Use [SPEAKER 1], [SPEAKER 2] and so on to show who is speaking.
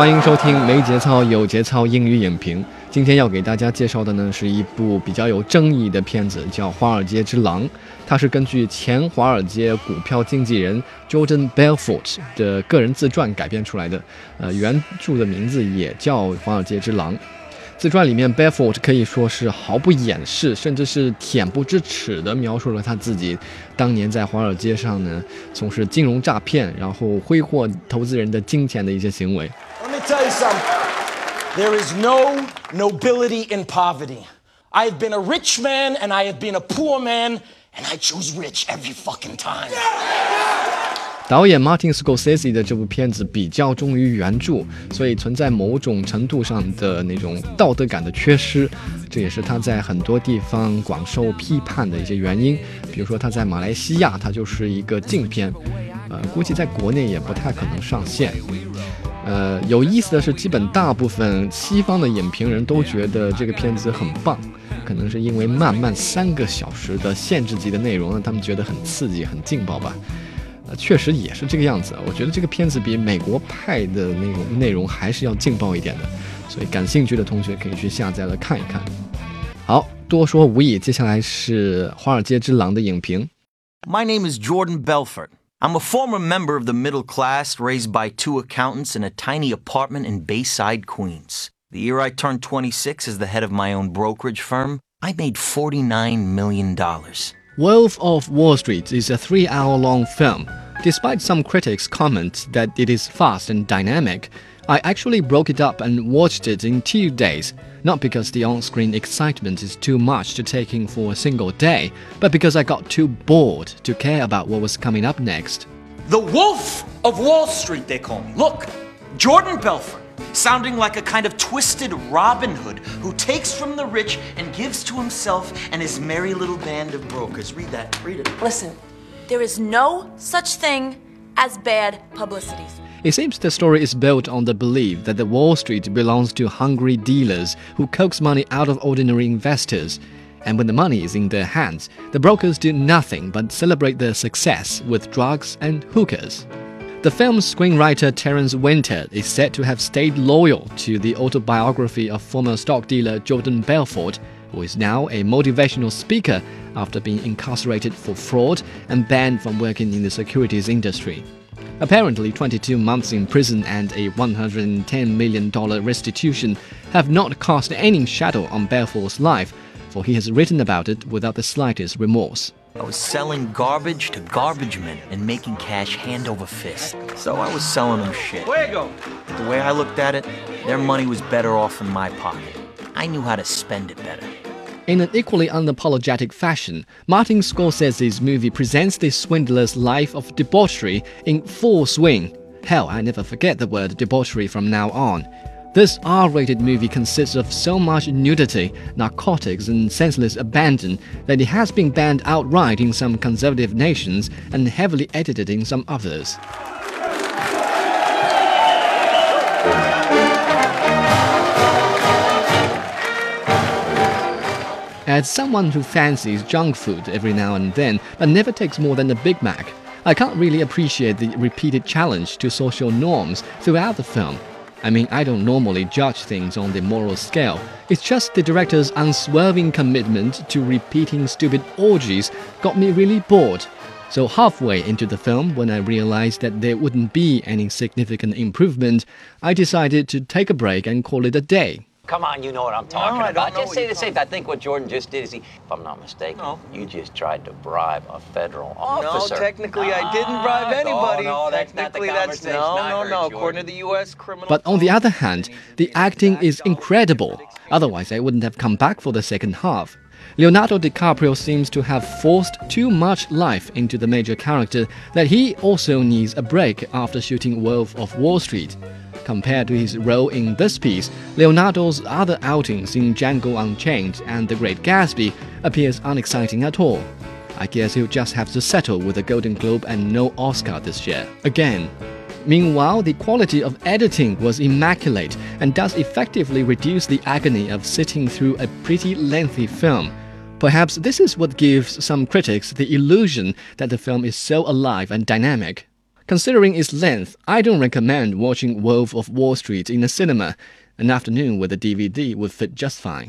[SPEAKER 1] 欢迎收听没节操有节操英语影评。今天要给大家介绍的呢是一部比较有争议的片子，叫《华尔街之狼》。它是根据前华尔街股票经纪人 Jordan Belfort 的个人自传改编出来的。呃，原著的名字也叫《华尔街之狼》。自传里面，Belfort 可以说是毫不掩饰，甚至是恬不知耻地描述了他自己当年在华尔街上呢从事金融诈骗，然后挥霍投资人的金钱的一些行为。
[SPEAKER 2] Something. There is no nobility in poverty. I have been a rich man and I have been a poor man, and I choose rich every fucking time.
[SPEAKER 1] 导演 Martin Scorsese 的这部片子比较忠于原著，所以存在某种程度上的那种道德感的缺失，这也是他在很多地方广受批判的一些原因。比如说他在马来西亚，它就是一个禁片，呃，估计在国内也不太可能上线。呃，有意思的是，基本大部分西方的影评人都觉得这个片子很棒，可能是因为漫漫三个小时的限制级的内容，让他们觉得很刺激、很劲爆吧。呃确实也是这个样子。我觉得这个片子比美国派的那种内容还是要劲爆一点的，所以感兴趣的同学可以去下载来看一看。好多说无益，接下来是《华尔街之狼》的影评。
[SPEAKER 3] My name is Jordan Belfort. I'm a former member of the middle class raised by two accountants in a tiny apartment in Bayside, Queens. The year I turned 26 as the head of my own brokerage firm, I made $49 million.
[SPEAKER 1] Wolf of Wall Street is a three hour long film. Despite some critics' comments that it is fast and dynamic, I actually broke it up and watched it in two days. Not because the on screen excitement is too much to take in for a single day, but because I got too bored to care about what was coming up next.
[SPEAKER 2] The Wolf of Wall Street, they call me. Look, Jordan Belfort, sounding like a kind of twisted Robin Hood who takes from the rich and gives to himself and his merry little band of brokers. Read that, read it.
[SPEAKER 4] Listen, there is no such thing as bad.
[SPEAKER 1] It seems the story is built on the belief that the Wall Street belongs to hungry dealers who coax money out of ordinary investors. And when the money is in their hands, the brokers do nothing but celebrate their success with drugs and hookers. The film's screenwriter Terence Winter is said to have stayed loyal to the autobiography of former stock dealer Jordan Belfort, who is now a motivational speaker after being incarcerated for fraud and banned from working in the securities industry. Apparently, 22 months in prison and a $110 million restitution have not cast any shadow on Belfort's life, for he has written about it without the slightest remorse.
[SPEAKER 3] I was selling garbage to garbage men and making cash hand over fist. So I was selling them shit.
[SPEAKER 2] Fuego!
[SPEAKER 3] But the way I looked at it, their money was better off in my pocket. I knew how to spend it better.
[SPEAKER 1] In an equally unapologetic fashion, Martin Scorsese's movie presents this swindler's life of debauchery in full swing. Hell, I never forget the word debauchery from now on. This R rated movie consists of so much nudity, narcotics, and senseless abandon that it has been banned outright in some conservative nations and heavily edited in some others. As someone who fancies junk food every now and then, but never takes more than a Big Mac, I can't really appreciate the repeated challenge to social norms throughout the film. I mean, I don't normally judge things on the moral scale. It's just the director's unswerving commitment to repeating stupid orgies got me really bored. So, halfway into the film, when I realized that there wouldn't be any significant improvement, I decided to take a break and call it a day.
[SPEAKER 5] Come on, you know what I'm talking
[SPEAKER 2] I don't
[SPEAKER 5] about.
[SPEAKER 2] know
[SPEAKER 5] Just
[SPEAKER 2] what
[SPEAKER 5] say
[SPEAKER 2] you're
[SPEAKER 5] the same. I think what Jordan just did is he, if I'm not mistaken,
[SPEAKER 2] No.
[SPEAKER 5] you just tried to bribe a federal officer.
[SPEAKER 2] No,
[SPEAKER 5] officer.
[SPEAKER 2] technically I didn't
[SPEAKER 5] Ah,
[SPEAKER 2] bribe anybody.
[SPEAKER 5] Oh, no, that's not the
[SPEAKER 2] that's no, no, no.
[SPEAKER 5] Jordan.
[SPEAKER 2] According to the U.S. criminal.
[SPEAKER 1] But on the other hand, the acting is incredible. Otherwise, I wouldn't have come back for the second half. Leonardo DiCaprio seems to have forced too much life into the major character that he also needs a break after shooting Wolf of Wall Street. Compared to his role in this piece, Leonardo's other outings in Django Unchained and The Great Gatsby appears unexciting at all. I guess he'll just have to settle with a Golden Globe and no Oscar this year. Again. Meanwhile, the quality of editing was immaculate and does effectively reduce the agony of sitting through a pretty lengthy film. Perhaps this is what gives some critics the illusion that the film is so alive and dynamic. Considering its length, I don't recommend watching Wolf of Wall Street in the cinema. An afternoon with a DVD would fit just fine.